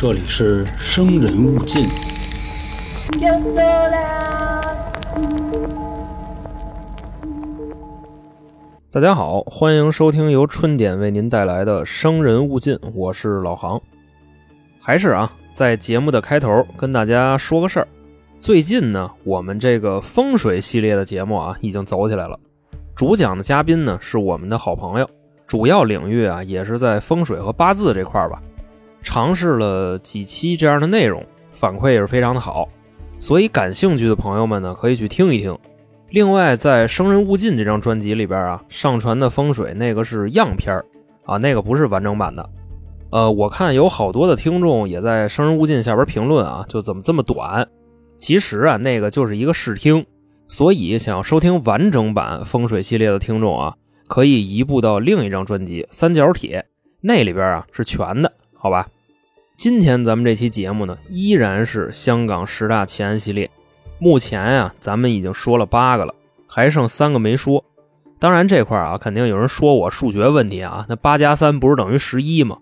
这里是生人勿近。大家好，欢迎收听由春点为您带来的《生人勿近》，我是老航。还是啊，在节目的开头跟大家说个事儿。最近呢，我们这个风水系列的节目啊，已经走起来了。主讲的嘉宾呢，是我们的好朋友，主要领域啊，也是在风水和八字这块儿吧。尝试了几期这样的内容，反馈也是非常的好，所以感兴趣的朋友们呢，可以去听一听。另外，在《生人勿近》这张专辑里边啊，上传的风水那个是样片啊，那个不是完整版的。呃，我看有好多的听众也在《生人勿近》下边评论啊，就怎么这么短？其实啊，那个就是一个试听，所以想要收听完整版风水系列的听众啊，可以移步到另一张专辑《三角铁》，那里边啊是全的，好吧？今天咱们这期节目呢，依然是香港十大奇案系列。目前啊，咱们已经说了八个了，还剩三个没说。当然这块啊，肯定有人说我数学问题啊，那八加三不是等于十一吗？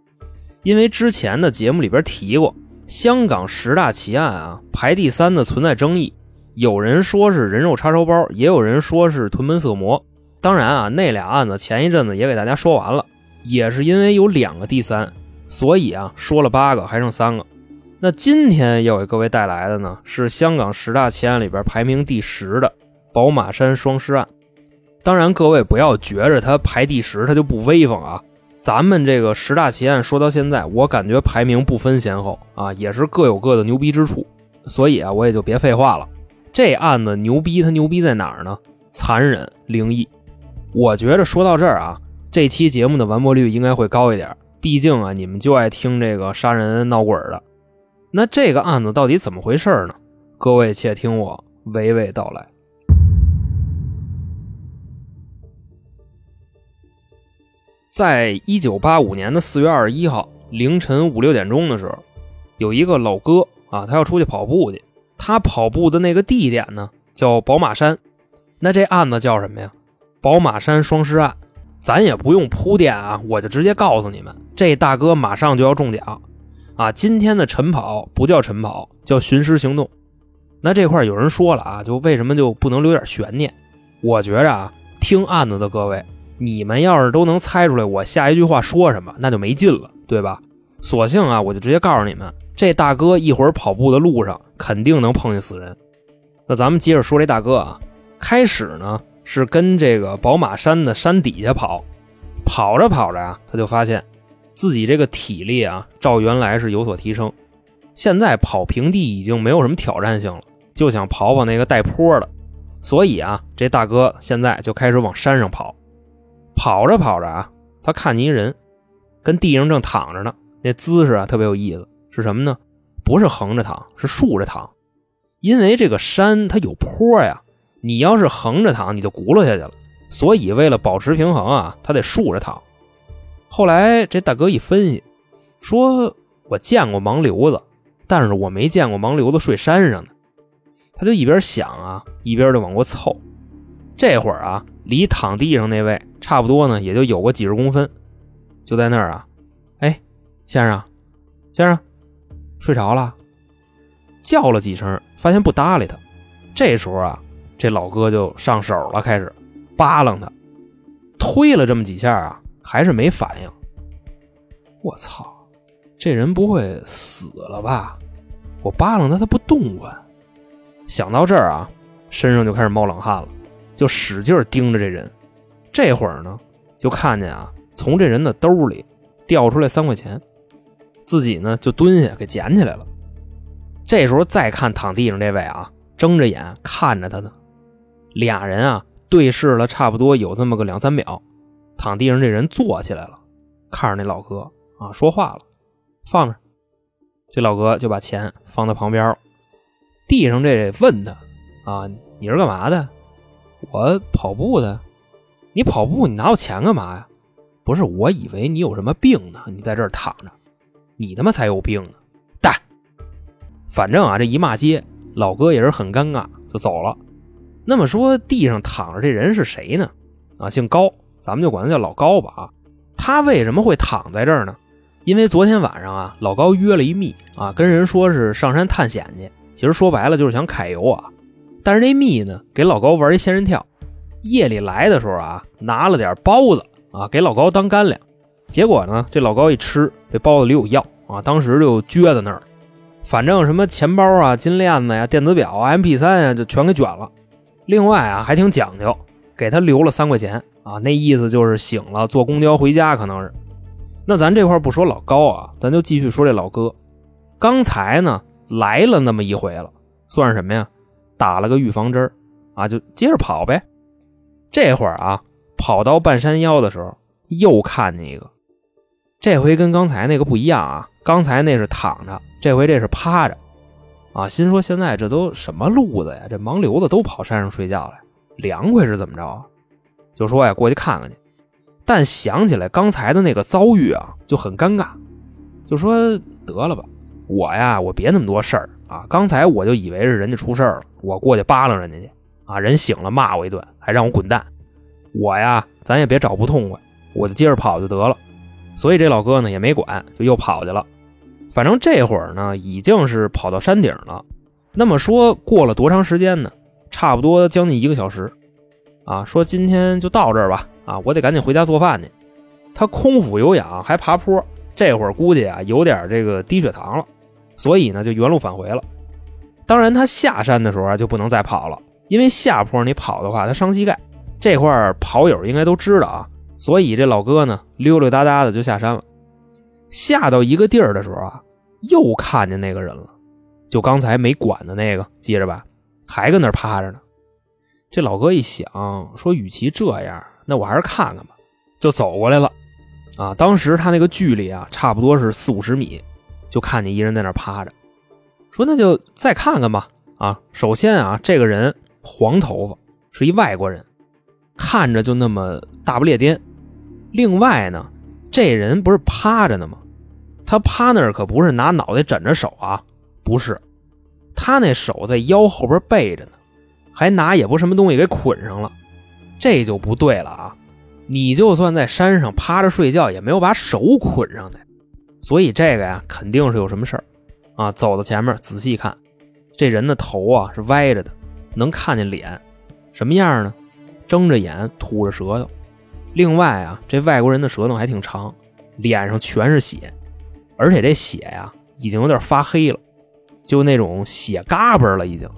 因为之前的节目里边提过，香港十大奇案啊，排第三的存在争议，有人说是人肉叉烧包，也有人说是屯门色魔。当然啊，那俩案子前一阵子也给大家说完了，也是因为有两个第三，所以啊，说了八个，还剩三个。那今天要给各位带来的呢，是香港十大奇案里边排名第十的宝马山双尸案。当然，各位不要觉着它排第十，它就不威风啊。咱们这个十大奇案说到现在，我感觉排名不分先后啊，也是各有各的牛逼之处。所以啊，我也就别废话了。这案子牛逼，它牛逼在哪儿呢？残忍灵异。我觉着说到这儿啊，这期节目的完播率应该会高一点，毕竟啊，你们就爱听这个杀人闹鬼的。那这个案子到底怎么回事呢？各位且听我娓娓道来。在一九八五年的四月二十一号凌晨五六点钟的时候，有一个老哥啊，他要出去跑步去。他跑步的那个地点呢，叫宝马山。那这案子叫什么呀？宝马山双尸案。咱也不用铺垫啊，我就直接告诉你们，这大哥马上就要中奖。啊，今天的晨跑不叫晨跑，叫寻尸行动。那这块有人说了啊，就为什么就不能留点悬念？我觉着啊，听案子的各位，你们要是都能猜出来我下一句话说什么，那就没劲了，对吧？索性啊，我就直接告诉你们，这大哥一会儿跑步的路上肯定能碰见死人。那咱们接着说这大哥啊，开始呢是跟这个宝马山的山底下跑，跑着跑着啊，他就发现。自己这个体力啊，照原来是有所提升。现在跑平地已经没有什么挑战性了，就想跑跑那个带坡的。所以啊，这大哥现在就开始往山上跑。跑着跑着啊，他看见一人跟地上正躺着呢，那姿势啊特别有意思。是什么呢？不是横着躺，是竖着躺。因为这个山它有坡呀，你要是横着躺，你就轱辘下去了。所以为了保持平衡啊，他得竖着躺。后来这大哥一分析，说：“我见过盲流子，但是我没见过盲流子睡山上的。”他就一边想啊，一边就往过凑。这会儿啊，离躺地上那位差不多呢，也就有个几十公分。就在那儿啊，哎，先生，先生，睡着了？叫了几声，发现不搭理他。这时候啊，这老哥就上手了，开始扒拉他，推了这么几下啊。还是没反应，我操，这人不会死了吧？我扒拉他，他不动弹。想到这儿啊，身上就开始冒冷汗了，就使劲盯着这人。这会儿呢，就看见啊，从这人的兜里掉出来三块钱，自己呢就蹲下给捡起来了。这时候再看躺地上这位啊，睁着眼看着他呢，俩人啊对视了差不多有这么个两三秒。躺地上这人坐起来了，看着那老哥啊，说话了，放着。这老哥就把钱放在旁边。地上这问他啊，你是干嘛的？我跑步的。你跑步，你拿我钱干嘛呀？不是，我以为你有什么病呢，你在这躺着，你他妈才有病呢！带。反正啊，这一骂街，老哥也是很尴尬，就走了。那么说，地上躺着这人是谁呢？啊，姓高。咱们就管他叫老高吧啊，他为什么会躺在这儿呢？因为昨天晚上啊，老高约了一密啊，跟人说是上山探险去，其实说白了就是想揩油啊。但是这密呢，给老高玩一仙人跳，夜里来的时候啊，拿了点包子啊，给老高当干粮。结果呢，这老高一吃，这包子里有药啊，当时就撅在那儿。反正什么钱包啊、金链子呀、电子表啊、M P 三呀，就全给卷了。另外啊，还挺讲究，给他留了三块钱啊，那意思就是醒了坐公交回家，可能是。那咱这块不说老高啊，咱就继续说这老哥。刚才呢来了那么一回了，算什么呀？打了个预防针啊，就接着跑呗。这会儿啊，跑到半山腰的时候，又看见一个。这回跟刚才那个不一样啊，刚才那是躺着。这回这是趴着，啊，心说现在这都什么路子呀？这盲流子都跑山上睡觉来，凉快是怎么着啊？就说呀，过去看看去。但想起来刚才的那个遭遇啊，就很尴尬，就说得了吧，我呀，我别那么多事儿啊。刚才我就以为是人家出事儿了，我过去扒拉人家去啊，人醒了骂我一顿，还让我滚蛋。我呀，咱也别找不痛快，我就接着跑就得了。所以这老哥呢也没管，就又跑去了。反正这会儿呢，已经是跑到山顶了。那么说过了多长时间呢？差不多将近一个小时。啊，说今天就到这儿吧。啊，我得赶紧回家做饭去。他空腹有氧还爬坡，这会儿估计啊有点这个低血糖了，所以呢就原路返回了。当然，他下山的时候啊就不能再跑了，因为下坡你跑的话他伤膝盖。这块跑友应该都知道啊。所以这老哥呢溜溜达达的就下山了。下到一个地儿的时候啊。又看见那个人了，就刚才没管的那个，记着吧，还跟那趴着呢。这老哥一想，说与其这样，那我还是看看吧，就走过来了。啊，当时他那个距离啊，差不多是四五十米，就看见一人在那趴着，说那就再看看吧。啊，首先啊，这个人黄头发，是一外国人，看着就那么大不列颠。另外呢，这人不是趴着呢吗？他趴那儿可不是拿脑袋枕着手啊，不是，他那手在腰后边背着呢，还拿也不什么东西给捆上了，这就不对了啊！你就算在山上趴着睡觉，也没有把手捆上的，所以这个呀肯定是有什么事儿啊！走到前面仔细看，这人的头啊是歪着的，能看见脸，什么样呢？睁着眼，吐着舌头。另外啊，这外国人的舌头还挺长，脸上全是血。而且这血呀，已经有点发黑了，就那种血嘎巴了，已经。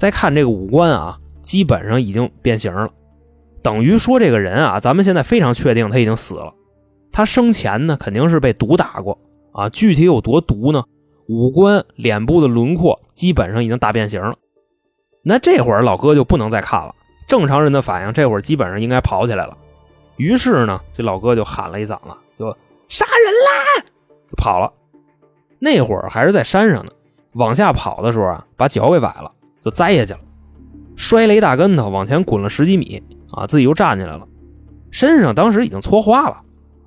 再看这个五官啊，基本上已经变形了，等于说这个人啊，咱们现在非常确定他已经死了。他生前呢，肯定是被毒打过啊，具体有多毒呢？五官、脸部的轮廓基本上已经大变形了。那这会儿老哥就不能再看了，正常人的反应，这会儿基本上应该跑起来了。于是呢，这老哥就喊了一嗓子，就杀人啦！就跑了，那会儿还是在山上呢。往下跑的时候啊，把脚给崴了，就栽下去了，摔了一大跟头，往前滚了十几米啊，自己又站起来了，身上当时已经搓花了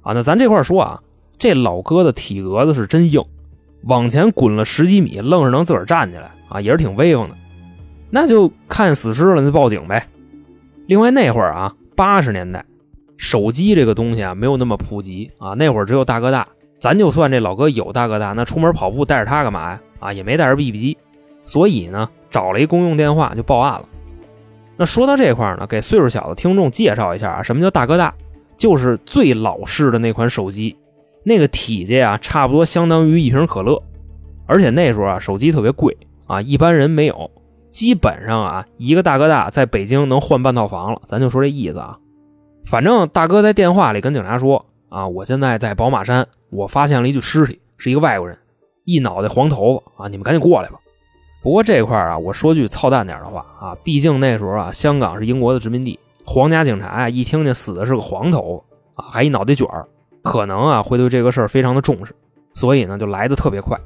啊。那咱这块说啊，这老哥的体格子是真硬，往前滚了十几米，愣是能自个儿站起来啊，也是挺威风的。那就看死尸了，那报警呗。另外那会儿啊，八十年代，手机这个东西啊没有那么普及啊，那会儿只有大哥大。咱就算这老哥有大哥大，那出门跑步带着他干嘛呀？啊，也没带着 BB 机，所以呢，找了一公用电话就报案了。那说到这块呢，给岁数小的听众介绍一下啊，什么叫大哥大？就是最老式的那款手机，那个体积啊，差不多相当于一瓶可乐。而且那时候啊，手机特别贵啊，一般人没有，基本上啊，一个大哥大在北京能换半套房了。咱就说这意思啊。反正大哥在电话里跟警察说啊，我现在在宝马山。我发现了一具尸体，是一个外国人，一脑袋黄头发啊！你们赶紧过来吧。不过这块啊，我说句操蛋点的话啊，毕竟那时候啊，香港是英国的殖民地，皇家警察啊，一听见死的是个黄头发啊，还一脑袋卷儿，可能啊会对这个事儿非常的重视，所以呢就来的特别快。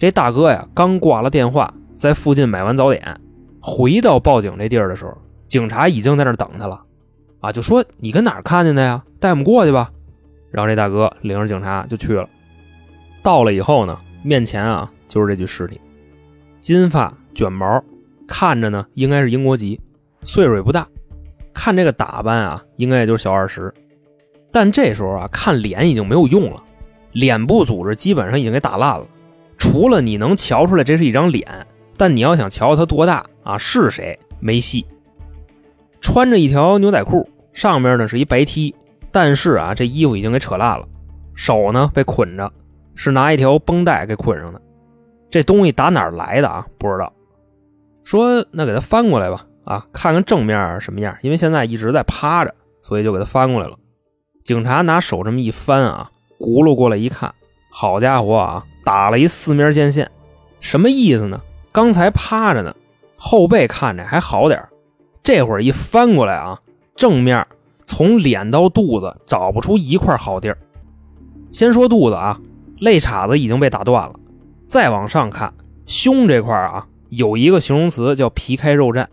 这大哥呀，刚挂了电话，在附近买完早点，回到报警这地儿的时候，警察已经在那等他了，啊，就说你跟哪儿看见的呀？带我们过去吧。然后这大哥领着警察就去了，到了以后呢，面前啊就是这具尸体，金发卷毛，看着呢应该是英国籍，岁数也不大，看这个打扮啊，应该也就是小二十。但这时候啊，看脸已经没有用了，脸部组织基本上已经给打烂了，除了你能瞧出来这是一张脸，但你要想瞧他多大啊是谁没戏。穿着一条牛仔裤，上面呢是一白 T，但是啊这衣服已经给扯烂了，手呢被捆着，是拿一条绷带给捆上的。这东西打哪儿来的啊？不知道。说那给他翻过来吧，啊，看看正面什么样。因为现在一直在趴着，所以就给他翻过来了。警察拿手这么一翻啊，轱辘过来一看，好家伙啊，打了一四面剑线，什么意思呢？刚才趴着呢，后背看着还好点这会儿一翻过来啊，正面从脸到肚子找不出一块好地儿。先说肚子啊，肋叉子已经被打断了。再往上看，胸这块啊，有一个形容词叫“皮开肉绽”，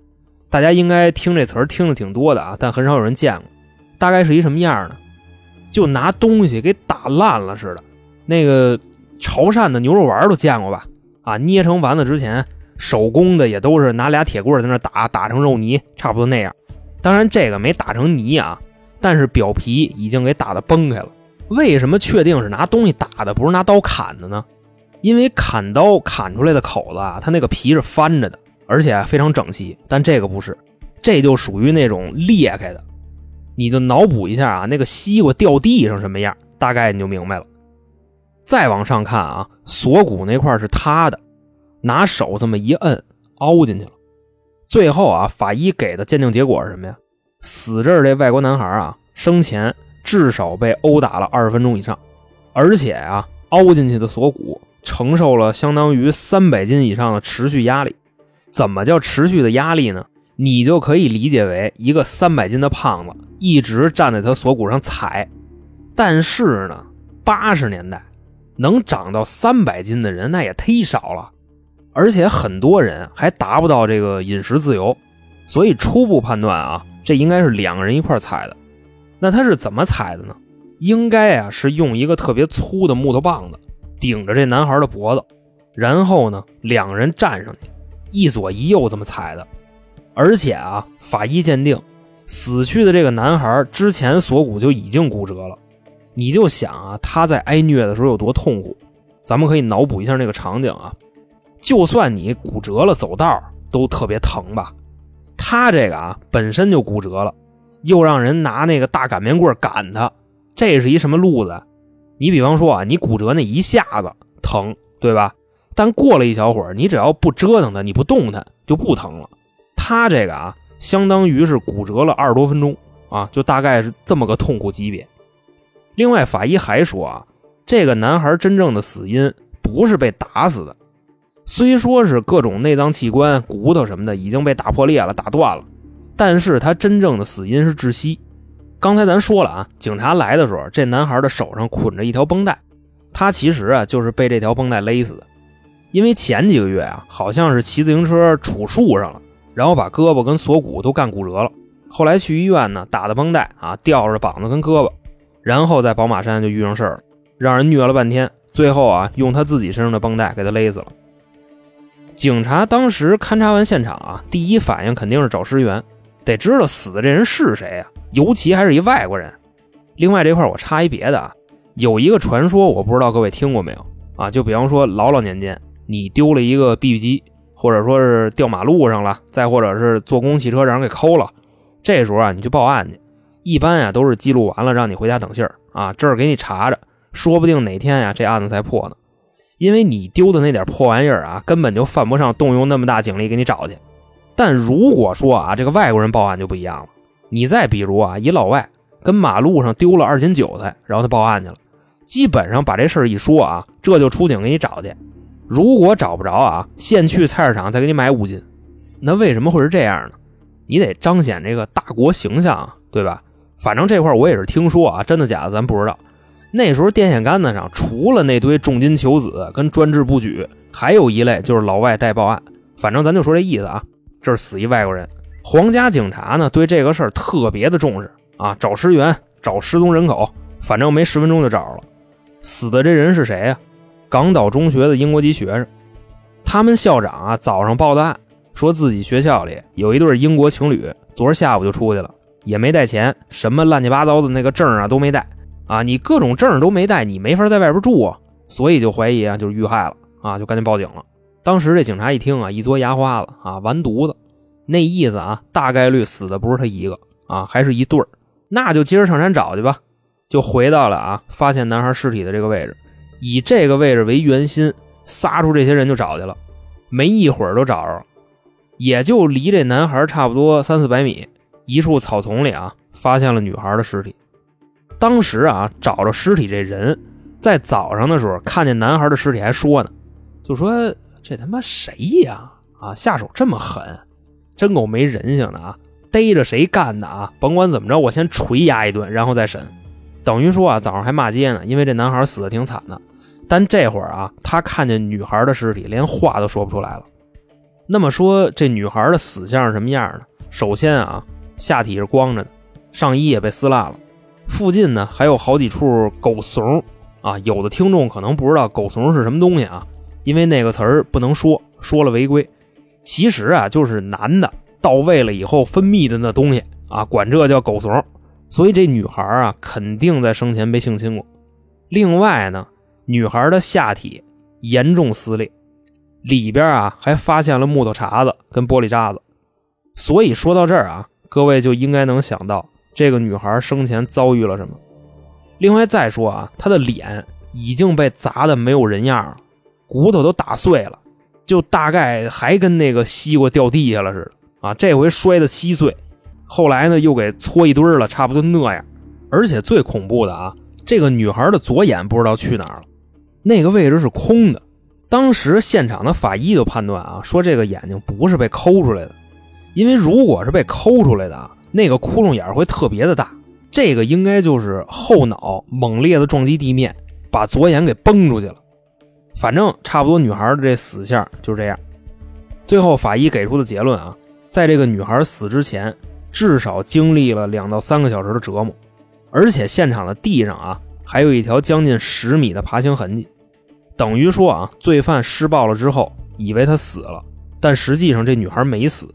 大家应该听这词儿听的挺多的啊，但很少有人见过。大概是一什么样呢？就拿东西给打烂了似的。那个潮汕的牛肉丸都见过吧？啊，捏成丸子之前，手工的也都是拿俩铁棍在那打，打成肉泥，差不多那样。当然这个没打成泥啊，但是表皮已经给打的崩开了。为什么确定是拿东西打的，不是拿刀砍的呢？因为砍刀砍出来的口子啊，它那个皮是翻着的，而且非常整齐。但这个不是，这就属于那种裂开的。你就脑补一下啊，那个西瓜掉地上什么样，大概你就明白了。再往上看啊，锁骨那块是塌的，拿手这么一摁，凹进去了。最后啊，法医给的鉴定结果是什么呀？死这儿这外国男孩啊，生前至少被殴打了二十分钟以上，而且啊，凹进去的锁骨。承受了相当于三百斤以上的持续压力，怎么叫持续的压力呢？你就可以理解为一个三百斤的胖子一直站在他锁骨上踩。但是呢，八十年代能长到三百斤的人那也忒少了，而且很多人还达不到这个饮食自由，所以初步判断啊，这应该是两个人一块踩的。那他是怎么踩的呢？应该啊是用一个特别粗的木头棒子。顶着这男孩的脖子，然后呢，两人站上去，一左一右这么踩的。而且啊，法医鉴定，死去的这个男孩之前锁骨就已经骨折了。你就想啊，他在挨虐的时候有多痛苦。咱们可以脑补一下那个场景啊，就算你骨折了，走道都特别疼吧？他这个啊，本身就骨折了，又让人拿那个大擀面棍赶他，这是一什么路子？你比方说啊，你骨折那一下子疼，对吧？但过了一小会儿，你只要不折腾它，你不动它，就不疼了。他这个啊，相当于是骨折了二十多分钟啊，就大概是这么个痛苦级别。另外，法医还说啊，这个男孩真正的死因不是被打死的，虽说是各种内脏器官、骨头什么的已经被打破裂了、打断了，但是他真正的死因是窒息。刚才咱说了啊，警察来的时候，这男孩的手上捆着一条绷带，他其实啊就是被这条绷带勒死的。因为前几个月啊，好像是骑自行车杵树上了，然后把胳膊跟锁骨都干骨折了。后来去医院呢，打的绷带啊吊着膀子跟胳膊，然后在宝马山就遇上事儿了，让人虐了半天，最后啊用他自己身上的绷带给他勒死了。警察当时勘察完现场啊，第一反应肯定是找尸源，得知道死的这人是谁啊。尤其还是一外国人。另外这块我插一别的啊，有一个传说，我不知道各位听过没有啊？就比方说老老年间你丢了一个 BB 机，或者说是掉马路上了，再或者是坐公共汽车让人给抠了，这时候啊你去报案去，一般呀都是记录完了让你回家等信儿啊，这儿给你查着，说不定哪天呀这案子才破呢。因为你丢的那点破玩意儿啊，根本就犯不上动用那么大警力给你找去。但如果说啊这个外国人报案就不一样了。你再比如啊，一老外跟马路上丢了二斤韭菜，然后他报案去了，基本上把这事儿一说啊，这就出警给你找去。如果找不着啊，现去菜市场再给你买五斤。那为什么会是这样呢？你得彰显这个大国形象啊，对吧？反正这块我也是听说啊，真的假的咱不知道。那时候电线杆子上除了那堆重金求子跟专制不举，还有一类就是老外代报案。反正咱就说这意思啊，这是死一外国人。皇家警察呢，对这个事儿特别的重视啊，找尸源，找失踪人口，反正没十分钟就找着了。死的这人是谁呀？港岛中学的英国籍学生。他们校长啊，早上报的案，说自己学校里有一对英国情侣，昨儿下午就出去了，也没带钱，什么乱七八糟的那个证啊都没带，啊，你各种证都没带，你没法在外边住啊，所以就怀疑啊，就是遇害了啊，就赶紧报警了。当时这警察一听啊，一嘬牙花子啊，完犊子，那意思啊，大概率死的不是他一个啊，还是一对儿，那就接着上山找去吧。就回到了啊，发现男孩尸体的这个位置，以这个位置为圆心，撒出这些人就找去了，没一会儿都找着了，也就离这男孩差不多三四百米，一处草丛里啊，发现了女孩的尸体。当时啊，找着尸体这人，在早上的时候看见男孩的尸体，还说呢，就说这他妈谁呀？啊，下手这么狠，真够没人性的啊！逮着谁干的啊？甭管怎么着，我先捶压一顿，然后再审。等于说啊，早上还骂街呢，因为这男孩死的挺惨的。但这会儿啊，他看见女孩的尸体，连话都说不出来了。那么说，这女孩的死相是什么样的？首先啊，下体是光着的，上衣也被撕烂了。附近呢还有好几处狗怂啊，有的听众可能不知道狗怂是什么东西啊，因为那个词儿不能说，说了违规。其实啊，就是男的到位了以后分泌的那东西啊，管这叫狗怂。所以这女孩啊，肯定在生前被性侵过。另外呢，女孩的下体严重撕裂，里边啊还发现了木头碴子跟玻璃渣子。所以说到这儿啊，各位就应该能想到。这个女孩生前遭遇了什么？另外再说啊，她的脸已经被砸的没有人样了，骨头都打碎了，就大概还跟那个西瓜掉地下了似的啊！这回摔的稀碎，后来呢又给搓一堆了，差不多那样。而且最恐怖的啊，这个女孩的左眼不知道去哪儿了，那个位置是空的。当时现场的法医就判断啊，说这个眼睛不是被抠出来的，因为如果是被抠出来的啊。那个窟窿眼会特别的大，这个应该就是后脑猛烈的撞击地面，把左眼给崩出去了。反正差不多，女孩的这死相就是这样。最后法医给出的结论啊，在这个女孩死之前，至少经历了两到三个小时的折磨，而且现场的地上啊，还有一条将近十米的爬行痕迹，等于说啊，罪犯施暴了之后，以为她死了，但实际上这女孩没死。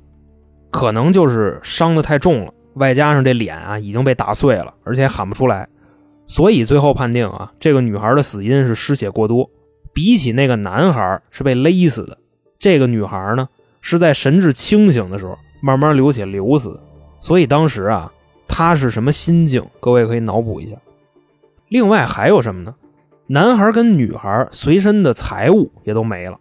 可能就是伤的太重了，外加上这脸啊已经被打碎了，而且喊不出来，所以最后判定啊，这个女孩的死因是失血过多。比起那个男孩是被勒死的，这个女孩呢是在神志清醒的时候慢慢流血流死的。所以当时啊，她是什么心境？各位可以脑补一下。另外还有什么呢？男孩跟女孩随身的财物也都没了。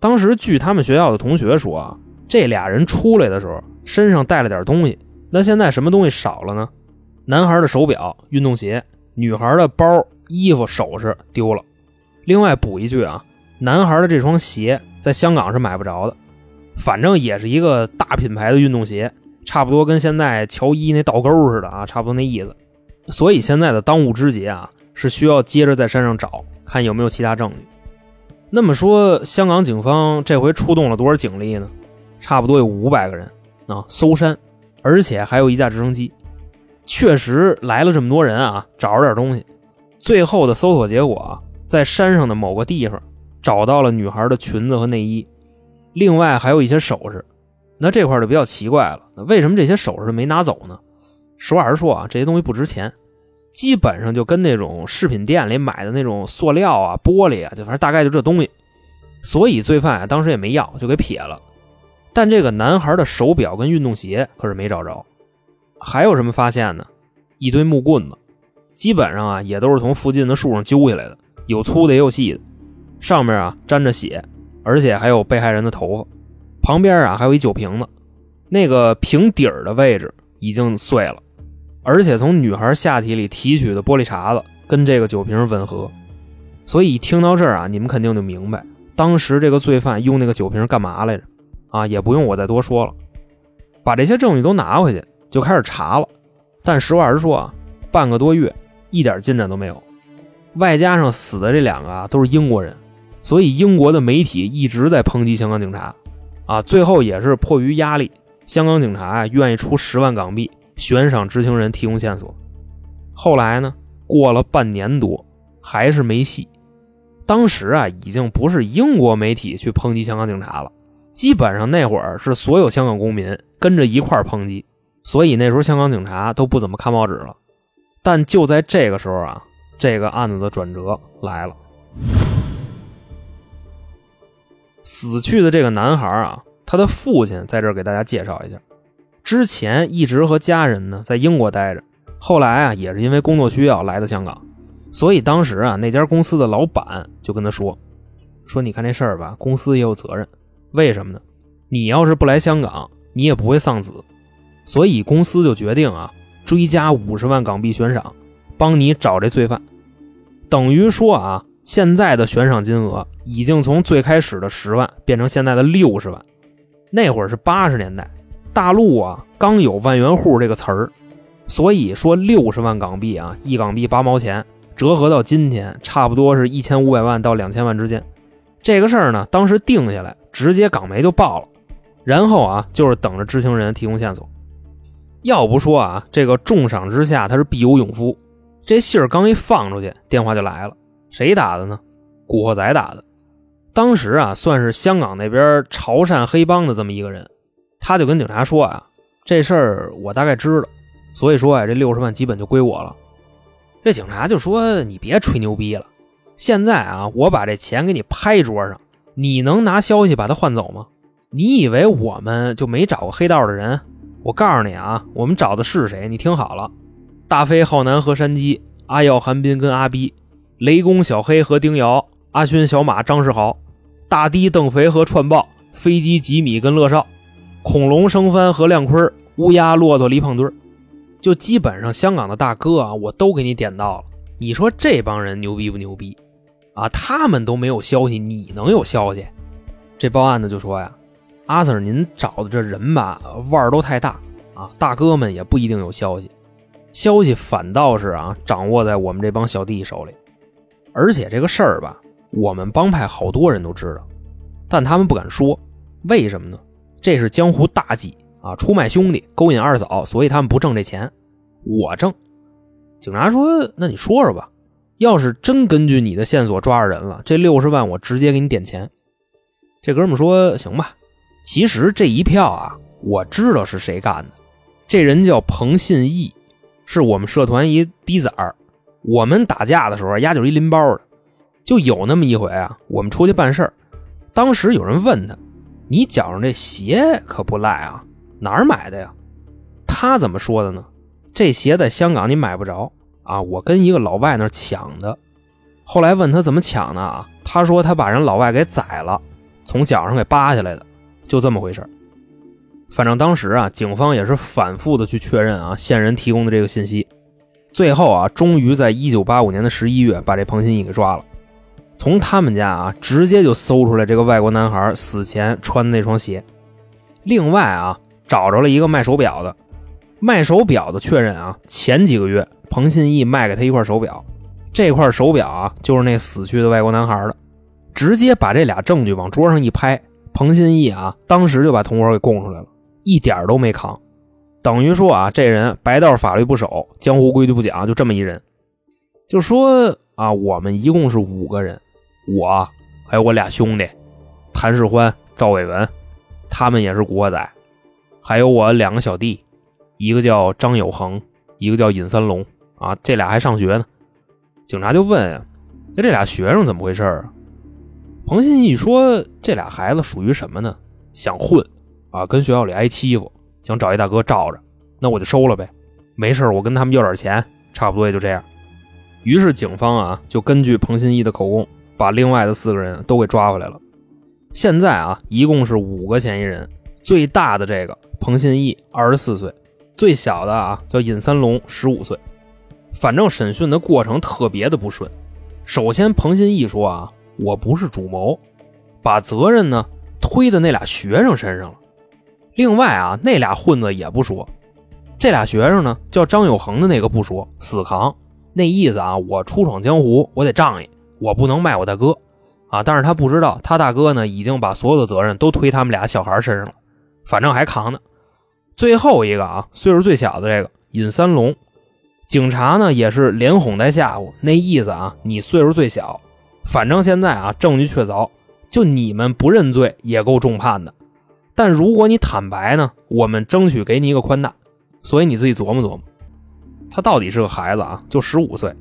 当时据他们学校的同学说啊。这俩人出来的时候身上带了点东西，那现在什么东西少了呢？男孩的手表、运动鞋，女孩的包、衣服、首饰丢了。另外补一句啊，男孩的这双鞋在香港是买不着的，反正也是一个大品牌的运动鞋，差不多跟现在乔伊那倒钩似的啊，差不多那意思。所以现在的当务之急啊，是需要接着在山上找，看有没有其他证据。那么说，香港警方这回出动了多少警力呢？差不多有五百个人啊，搜山，而且还有一架直升机，确实来了这么多人啊，找着点东西。最后的搜索结果啊，在山上的某个地方找到了女孩的裙子和内衣，另外还有一些首饰。那这块就比较奇怪了，那为什么这些首饰没拿走呢？实话实说啊，这些东西不值钱，基本上就跟那种饰品店里买的那种塑料啊、玻璃啊，就反正大概就这东西。所以罪犯啊，当时也没要，就给撇了。但这个男孩的手表跟运动鞋可是没找着，还有什么发现呢？一堆木棍子，基本上啊也都是从附近的树上揪下来的，有粗的也有细的，上面啊沾着血，而且还有被害人的头发。旁边啊还有一酒瓶子，那个瓶底儿的位置已经碎了，而且从女孩下体里提取的玻璃碴子跟这个酒瓶吻合，所以听到这儿啊，你们肯定就明白，当时这个罪犯用那个酒瓶干嘛来着？啊，也不用我再多说了，把这些证据都拿回去，就开始查了。但实话实说啊，半个多月一点进展都没有。外加上死的这两个啊都是英国人，所以英国的媒体一直在抨击香港警察。啊，最后也是迫于压力，香港警察啊愿意出十万港币悬赏知情人提供线索。后来呢，过了半年多，还是没戏。当时啊，已经不是英国媒体去抨击香港警察了。基本上那会儿是所有香港公民跟着一块抨击，所以那时候香港警察都不怎么看报纸了。但就在这个时候啊，这个案子的转折来了。死去的这个男孩啊，他的父亲在这儿给大家介绍一下，之前一直和家人呢在英国待着，后来啊也是因为工作需要来的香港，所以当时啊那家公司的老板就跟他说，说你看这事儿吧，公司也有责任，为什么呢？你要是不来香港，你也不会丧子，所以公司就决定啊追加五十万港币悬赏，帮你找这罪犯，等于说啊。现在的悬赏金额已经从最开始的十万变成现在的六十万。那会儿是八十年代，大陆啊刚有万元户这个词儿，所以说六十万港币啊，一港币八毛钱，折合到今天差不多是一千五百万到两千万之间。这个事儿呢，当时定下来，直接港媒就报了，然后啊就是等着知情人提供线索。要不说啊，这个重赏之下他是必有勇夫，这信儿刚一放出去，电话就来了。谁打的呢？古惑仔打的。当时啊，算是香港那边潮汕黑帮的这么一个人，他就跟警察说啊：“这事儿我大概知道，所以说啊，这六十万基本就归我了。”这警察就说：“你别吹牛逼了，现在啊，我把这钱给你拍桌上，你能拿消息把他换走吗？你以为我们就没找过黑道的人？我告诉你啊，我们找的是谁？你听好了：大飞、浩南和山鸡、阿耀、韩斌跟阿逼。”雷公、小黑和丁瑶，阿勋、小马、张世豪，大堤、邓肥和串爆，飞机、吉米跟乐少，恐龙、生番和亮坤，乌鸦、骆驼、李胖墩就基本上香港的大哥啊，我都给你点到了。你说这帮人牛逼不牛逼？啊，他们都没有消息，你能有消息？这报案的就说呀，阿 Sir，您找的这人吧，腕儿都太大啊，大哥们也不一定有消息，消息反倒是啊，掌握在我们这帮小弟手里。而且这个事儿吧，我们帮派好多人都知道，但他们不敢说，为什么呢？这是江湖大忌啊！出卖兄弟，勾引二嫂，所以他们不挣这钱，我挣。警察说：“那你说说吧，要是真根据你的线索抓着人了，这六十万我直接给你点钱。”这哥们说：“行吧。”其实这一票啊，我知道是谁干的，这人叫彭信义，是我们社团一逼崽儿。我们打架的时候，丫就是一拎包的。就有那么一回啊，我们出去办事儿，当时有人问他：“你脚上这鞋可不赖啊，哪儿买的呀？”他怎么说的呢？这鞋在香港你买不着啊，我跟一个老外那抢的。后来问他怎么抢的啊，他说他把人老外给宰了，从脚上给扒下来的，就这么回事反正当时啊，警方也是反复的去确认啊，线人提供的这个信息。最后啊，终于在一九八五年的十一月把这彭新义给抓了。从他们家啊，直接就搜出来这个外国男孩死前穿的那双鞋。另外啊，找着了一个卖手表的，卖手表的确认啊，前几个月彭新义卖给他一块手表，这块手表啊，就是那死去的外国男孩的。直接把这俩证据往桌上一拍，彭新义啊，当时就把同伙给供出来了，一点都没扛。等于说啊，这人白道法律不守，江湖规矩不讲，就这么一人。就说啊，我们一共是五个人，我还有我俩兄弟，谭世欢、赵伟文，他们也是古惑仔，还有我两个小弟，一个叫张有恒，一个叫尹三龙啊，这俩还上学呢。警察就问啊，那这俩学生怎么回事啊？彭新义说，这俩孩子属于什么呢？想混啊，跟学校里挨欺负。想找一大哥罩着，那我就收了呗，没事我跟他们要点钱，差不多也就这样。于是警方啊，就根据彭新义的口供，把另外的四个人都给抓回来了。现在啊，一共是五个嫌疑人，最大的这个彭新义二十四岁，最小的啊叫尹三龙十五岁。反正审讯的过程特别的不顺。首先，彭新义说啊，我不是主谋，把责任呢推到那俩学生身上了。另外啊，那俩混子也不说，这俩学生呢，叫张有恒的那个不说，死扛，那意思啊，我初闯江湖，我得仗义，我不能卖我大哥，啊，但是他不知道，他大哥呢，已经把所有的责任都推他们俩小孩身上了，反正还扛呢。最后一个啊，岁数最小的这个尹三龙，警察呢也是连哄带吓唬，那意思啊，你岁数最小，反正现在啊，证据确凿，就你们不认罪也够重判的。但如果你坦白呢，我们争取给你一个宽大，所以你自己琢磨琢磨。他到底是个孩子啊，就十五岁，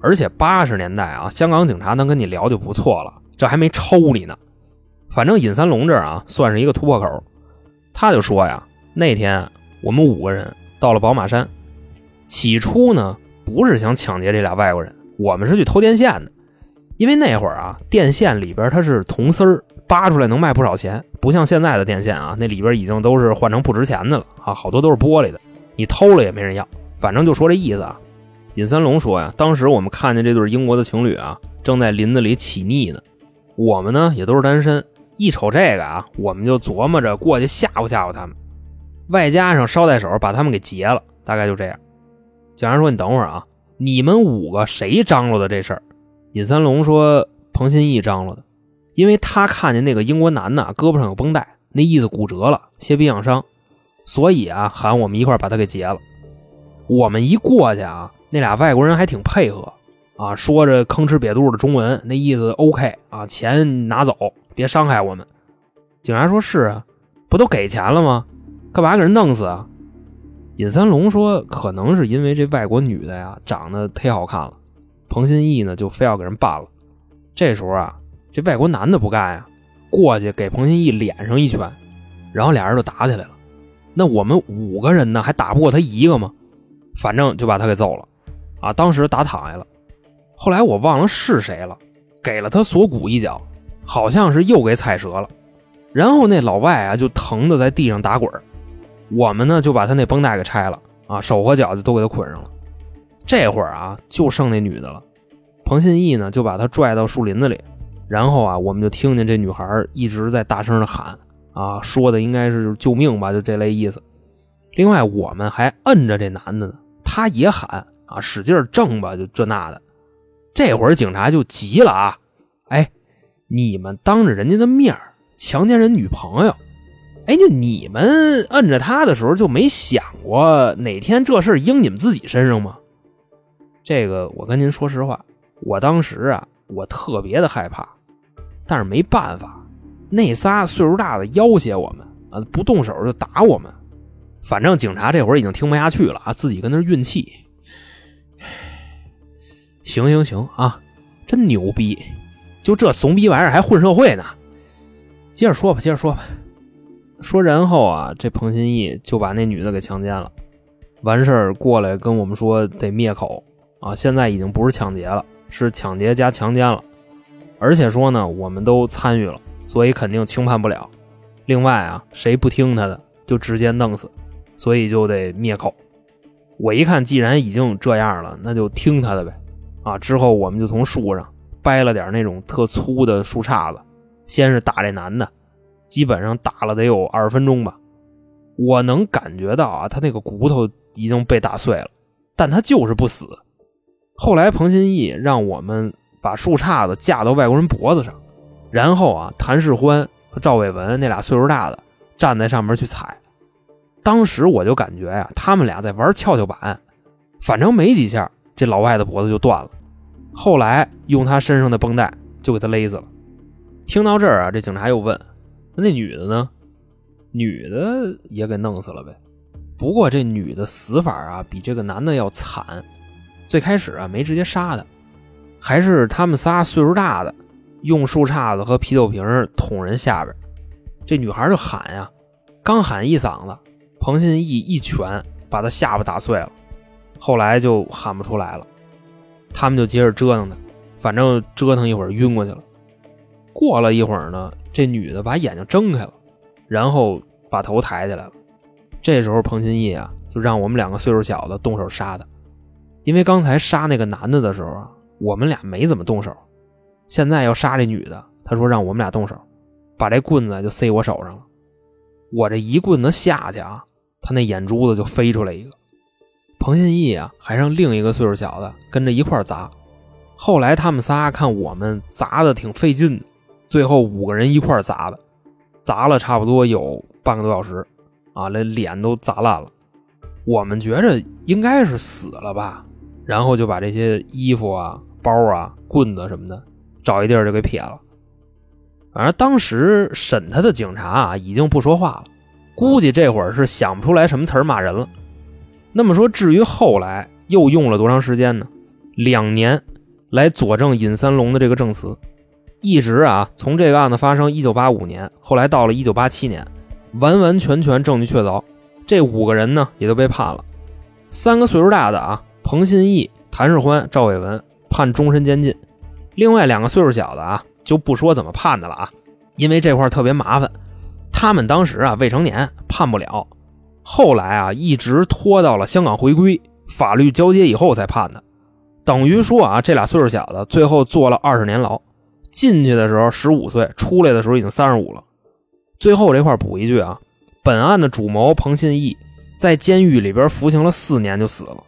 而且八十年代啊，香港警察能跟你聊就不错了，这还没抽你呢。反正尹三龙这儿啊，算是一个突破口。他就说呀，那天我们五个人到了宝马山，起初呢不是想抢劫这俩外国人，我们是去偷电线的。因为那会儿啊，电线里边它是铜丝儿，扒出来能卖不少钱，不像现在的电线啊，那里边已经都是换成不值钱的了啊，好多都是玻璃的，你偷了也没人要。反正就说这意思啊。尹三龙说呀，当时我们看见这对英国的情侣啊，正在林子里起腻呢，我们呢也都是单身，一瞅这个啊，我们就琢磨着过去吓唬吓唬他们，外加上捎带手把他们给劫了，大概就这样。警察说：“你等会儿啊，你们五个谁张罗的这事儿？”尹三龙说：“彭新义张罗的，因为他看见那个英国男的胳膊上有绷带，那意思骨折了，歇逼养伤，所以啊，喊我们一块把他给劫了。我们一过去啊。”那俩外国人还挺配合啊，说着吭哧瘪肚的中文，那意思 OK 啊，钱拿走，别伤害我们。警察说：“是啊，不都给钱了吗？干嘛给人弄死啊？”尹三龙说：“可能是因为这外国女的呀，长得忒好看了，彭新义呢就非要给人办了。这时候啊，这外国男的不干呀，过去给彭新义脸上一拳，然后俩人就打起来了。那我们五个人呢，还打不过他一个吗？反正就把他给揍了。”啊！当时打躺下了，后来我忘了是谁了，给了他锁骨一脚，好像是又给踩折了。然后那老外啊就疼的在地上打滚我们呢就把他那绷带给拆了啊，手和脚就都给他捆上了。这会儿啊就剩那女的了，彭信义呢就把他拽到树林子里，然后啊我们就听见这女孩一直在大声的喊啊，说的应该是救命吧，就这类意思。另外我们还摁着这男的呢，他也喊。啊，使劲挣吧，就这那的。这会儿警察就急了啊！哎，你们当着人家的面强奸人女朋友，哎，就你们摁着他的时候就没想过哪天这事应你们自己身上吗？这个我跟您说实话，我当时啊，我特别的害怕，但是没办法，那仨岁数大的要挟我们啊，不动手就打我们。反正警察这会儿已经听不下去了啊，自己跟那运气。行行行啊，真牛逼！就这怂逼玩意儿还混社会呢。接着说吧，接着说吧。说然后啊，这彭新义就把那女的给强奸了，完事儿过来跟我们说得灭口啊。现在已经不是抢劫了，是抢劫加强奸了，而且说呢，我们都参与了，所以肯定轻判不了。另外啊，谁不听他的，就直接弄死，所以就得灭口。我一看，既然已经这样了，那就听他的呗。啊！之后我们就从树上掰了点那种特粗的树杈子，先是打这男的，基本上打了得有二十分钟吧。我能感觉到啊，他那个骨头已经被打碎了，但他就是不死。后来彭新义让我们把树杈子架到外国人脖子上，然后啊，谭世欢和赵伟文那俩岁数大的站在上面去踩。当时我就感觉呀，他们俩在玩跷跷板，反正没几下，这老外的脖子就断了。后来用他身上的绷带就给他勒死了。听到这儿啊，这警察又问：“那那女的呢？女的也给弄死了呗？不过这女的死法啊，比这个男的要惨。最开始啊，没直接杀他，还是他们仨岁数大的用树杈子和啤酒瓶捅人下边。这女孩就喊呀，刚喊一嗓子，彭信义一拳把他下巴打碎了。后来就喊不出来了。”他们就接着折腾他，反正折腾一会儿晕过去了。过了一会儿呢，这女的把眼睛睁开了，然后把头抬起来了。这时候彭新义啊，就让我们两个岁数小的动手杀他，因为刚才杀那个男的的时候啊，我们俩没怎么动手。现在要杀这女的，他说让我们俩动手，把这棍子就塞我手上了。我这一棍子下去啊，他那眼珠子就飞出来一个。彭信义啊，还让另一个岁数小的跟着一块砸。后来他们仨看我们砸的挺费劲的，最后五个人一块砸的，砸了差不多有半个多小时，啊，那脸都砸烂了。我们觉着应该是死了吧，然后就把这些衣服啊、包啊、棍子什么的找一地儿就给撇了。反正当时审他的警察啊已经不说话了，估计这会儿是想不出来什么词儿骂人了。那么说，至于后来又用了多长时间呢？两年来佐证尹三龙的这个证词，一直啊，从这个案子发生一九八五年，后来到了一九八七年，完完全全证据确凿，这五个人呢也都被判了。三个岁数大的啊，彭信义、谭世欢、赵伟文判终身监禁，另外两个岁数小的啊，就不说怎么判的了啊，因为这块特别麻烦，他们当时啊未成年，判不了。后来啊，一直拖到了香港回归、法律交接以后才判的。等于说啊，这俩岁数小的最后坐了二十年牢，进去的时候十五岁，出来的时候已经三十五了。最后这块补一句啊，本案的主谋彭信义在监狱里边服刑了四年就死了，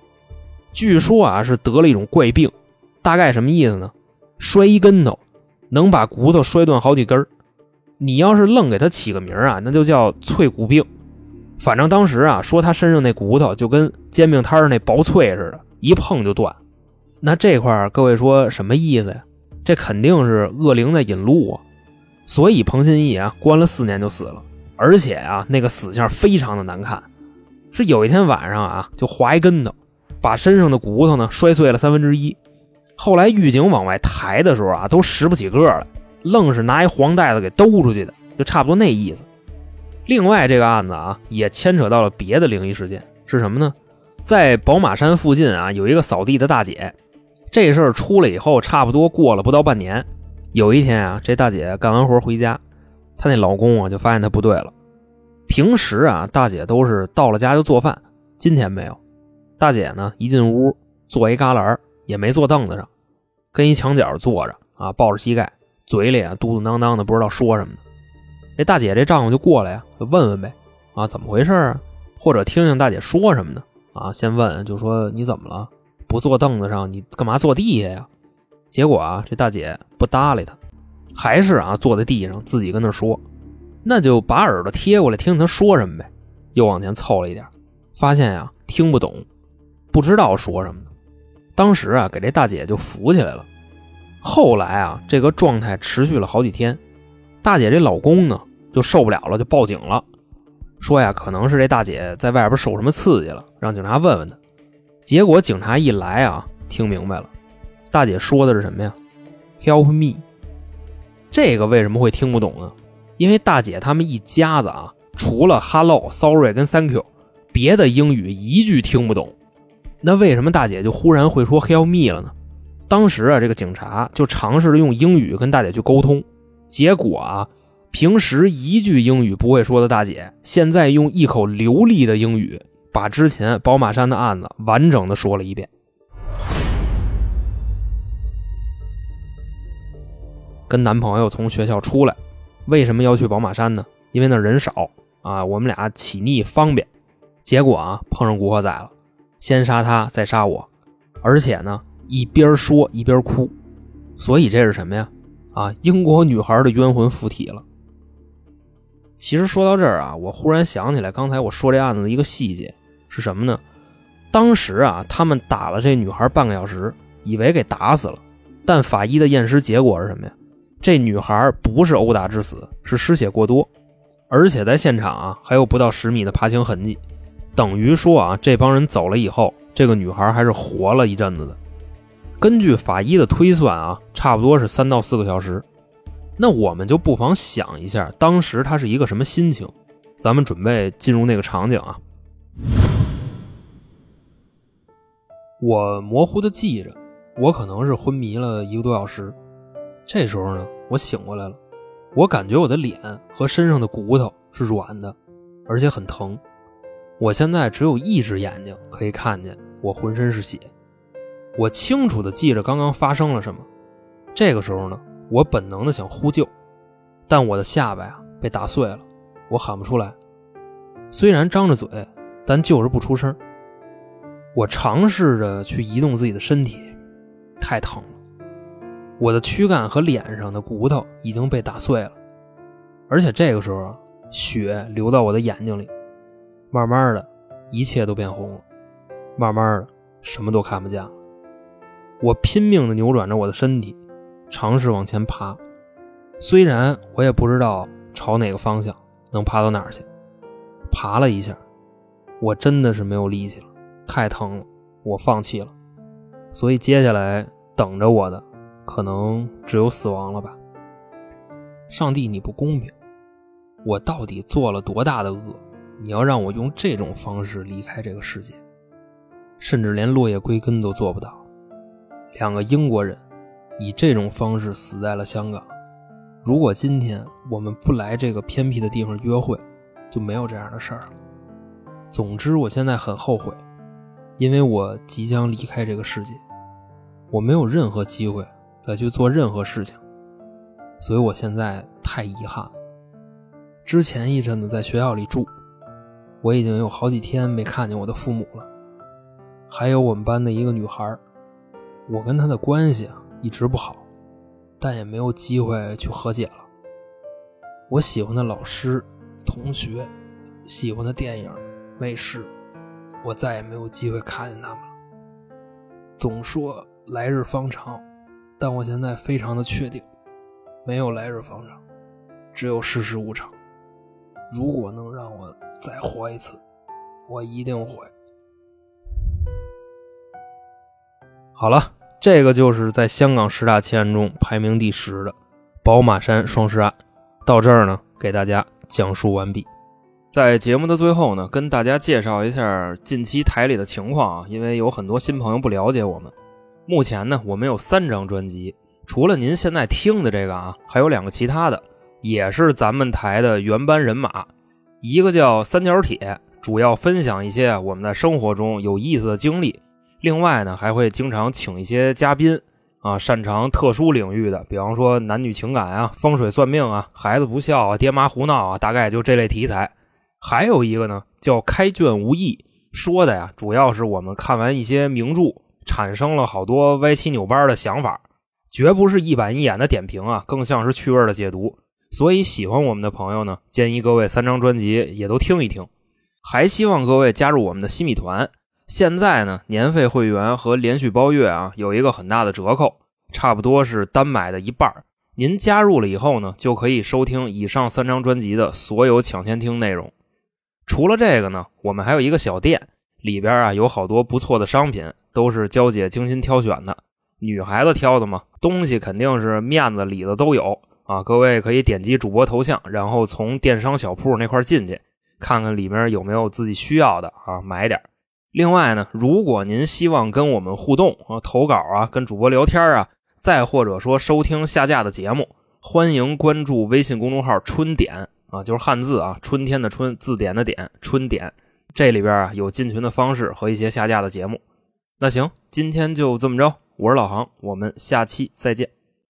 据说啊是得了一种怪病，大概什么意思呢？摔一跟头能把骨头摔断好几根儿你要是愣给他起个名啊，那就叫脆骨病。反正当时啊说他身上那骨头就跟煎饼摊儿那薄脆似的，一碰就断。那这块儿各位说什么意思呀？这肯定是恶灵在引路啊！所以彭新义啊，关了四年就死了，而且啊，那个死相非常的难看，是有一天晚上啊，就滑一跟头，把身上的骨头呢摔碎了三分之一。后来狱警往外抬的时候啊，都拾不起个来，愣是拿一黄袋子给兜出去的，就差不多那意思。另外，这个案子啊，也牵扯到了别的灵异事件，是什么呢？在宝马山附近啊，有一个扫地的大姐。这事儿出来以后，差不多过了不到半年。有一天啊，这大姐干完活回家，她那老公啊就发现她不对了。平时啊，大姐都是到了家就做饭，今天没有。大姐呢，一进屋坐一旮旯，也没坐凳子上，跟一墙角坐着啊，抱着膝盖，嘴里啊嘟嘟囔囔的，不知道说什么呢。这大姐这丈夫就过来呀，就问问呗，啊，怎么回事啊？或者听听大姐说什么呢？啊，先问就说你怎么了？不坐凳子上，你干嘛坐地下呀？结果啊，这大姐不搭理他，还是啊坐在地上自己跟那说。那就把耳朵贴过来听听他说什么呗。又往前凑了一点，发现呀听不懂，不知道说什么。当时啊给这大姐就扶起来了。后来啊这个状态持续了好几天，大姐这老公呢就受不了了，就报警了，说呀可能是这大姐在外边受什么刺激了，让警察问问她。结果警察一来啊，听明白了，大姐说的是什么呀？Help me。这个为什么会听不懂呢？因为大姐他们一家子啊，除了 Hello、Sorry 跟 Thank you，别的英语一句听不懂。那为什么大姐就忽然会说 Help me 了呢？当时啊，这个警察就尝试着用英语跟大姐去沟通，结果啊，平时一句英语不会说的大姐，现在用一口流利的英语。把之前宝马山的案子完整的说了一遍。跟男朋友从学校出来，为什么要去宝马山呢？因为那人少啊，我们俩起腻方便。结果啊，碰上古惑仔了，先杀他，再杀我，而且呢，一边说一边哭。所以这是什么呀？啊，英国女孩的冤魂附体了。其实说到这儿啊，我忽然想起来刚才我说这案子的一个细节。是什么呢？当时啊，他们打了这女孩半个小时，以为给打死了，但法医的验尸结果是什么呀？这女孩不是殴打致死，是失血过多，而且在现场啊还有不到十米的爬行痕迹，等于说啊，这帮人走了以后，这个女孩还是活了一阵子的。根据法医的推算啊，差不多是三到四个小时。那我们就不妨想一下，当时她是一个什么心情？咱们准备进入那个场景啊。我模糊的记着，我可能是昏迷了一个多小时。这时候呢，我醒过来了，我感觉我的脸和身上的骨头是软的，而且很疼。我现在只有一只眼睛可以看见，我浑身是血。我清楚的记着刚刚发生了什么。这个时候呢，我本能的想呼救，但我的下巴呀被打碎了，我喊不出来。虽然张着嘴。但就是不出声。我尝试着去移动自己的身体，太疼了。我的躯干和脸上的骨头已经被打碎了，而且这个时候血流到我的眼睛里，慢慢的，一切都变红了，慢慢的，什么都看不见了。我拼命的扭转着我的身体，尝试往前爬，虽然我也不知道朝哪个方向能爬到哪儿去，爬了一下。我真的是没有力气了，太疼了，我放弃了，所以接下来等着我的可能只有死亡了吧。上帝，你不公平！我到底做了多大的恶？你要让我用这种方式离开这个世界，甚至连落叶归根都做不到。两个英国人以这种方式死在了香港。如果今天我们不来这个偏僻的地方约会，就没有这样的事儿了。总之，我现在很后悔，因为我即将离开这个世界，我没有任何机会再去做任何事情，所以我现在太遗憾了。之前一阵子在学校里住，我已经有好几天没看见我的父母了，还有我们班的一个女孩，我跟她的关系啊一直不好，但也没有机会去和解了。我喜欢的老师、同学，喜欢的电影。卫视，我再也没有机会看见他们了。总说来日方长，但我现在非常的确定，没有来日方长，只有世事无常。如果能让我再活一次，我一定会。好了，这个就是在香港十大奇案中排名第十的宝马山双尸案。到这儿呢，给大家讲述完毕。在节目的最后呢，跟大家介绍一下近期台里的情况啊，因为有很多新朋友不了解我们。目前呢，我们有三张专辑，除了您现在听的这个啊，还有两个其他的，也是咱们台的原班人马。一个叫三角铁，主要分享一些我们在生活中有意思的经历。另外呢，还会经常请一些嘉宾啊，擅长特殊领域的，比方说男女情感啊、风水算命啊、孩子不孝啊、爹妈胡闹啊，大概就这类题材。还有一个呢，叫开卷无益，说的呀，主要是我们看完一些名著，产生了好多歪七扭八的想法，绝不是一板一眼的点评啊，更像是趣味的解读。所以喜欢我们的朋友呢，建议各位三张专辑也都听一听。还希望各位加入我们的新米团，现在呢，年费会员和连续包月啊，有一个很大的折扣，差不多是单买的一半。您加入了以后呢，就可以收听以上三张专辑的所有抢先听内容。除了这个呢，我们还有一个小店，里边啊有好多不错的商品，都是娇姐精心挑选的。女孩子挑的嘛，东西肯定是面子里子都有啊。各位可以点击主播头像，然后从电商小铺那块进去，看看里面有没有自己需要的啊，买点。另外呢，如果您希望跟我们互动啊，投稿啊，跟主播聊天啊，再或者说收听下架的节目，欢迎关注微信公众号“春点”。啊，就是汉字啊，春天的春，字典的典，春典。这里边啊有进群的方式和一些下架的节目。那行，今天就这么着，我是老航，我们下期再见。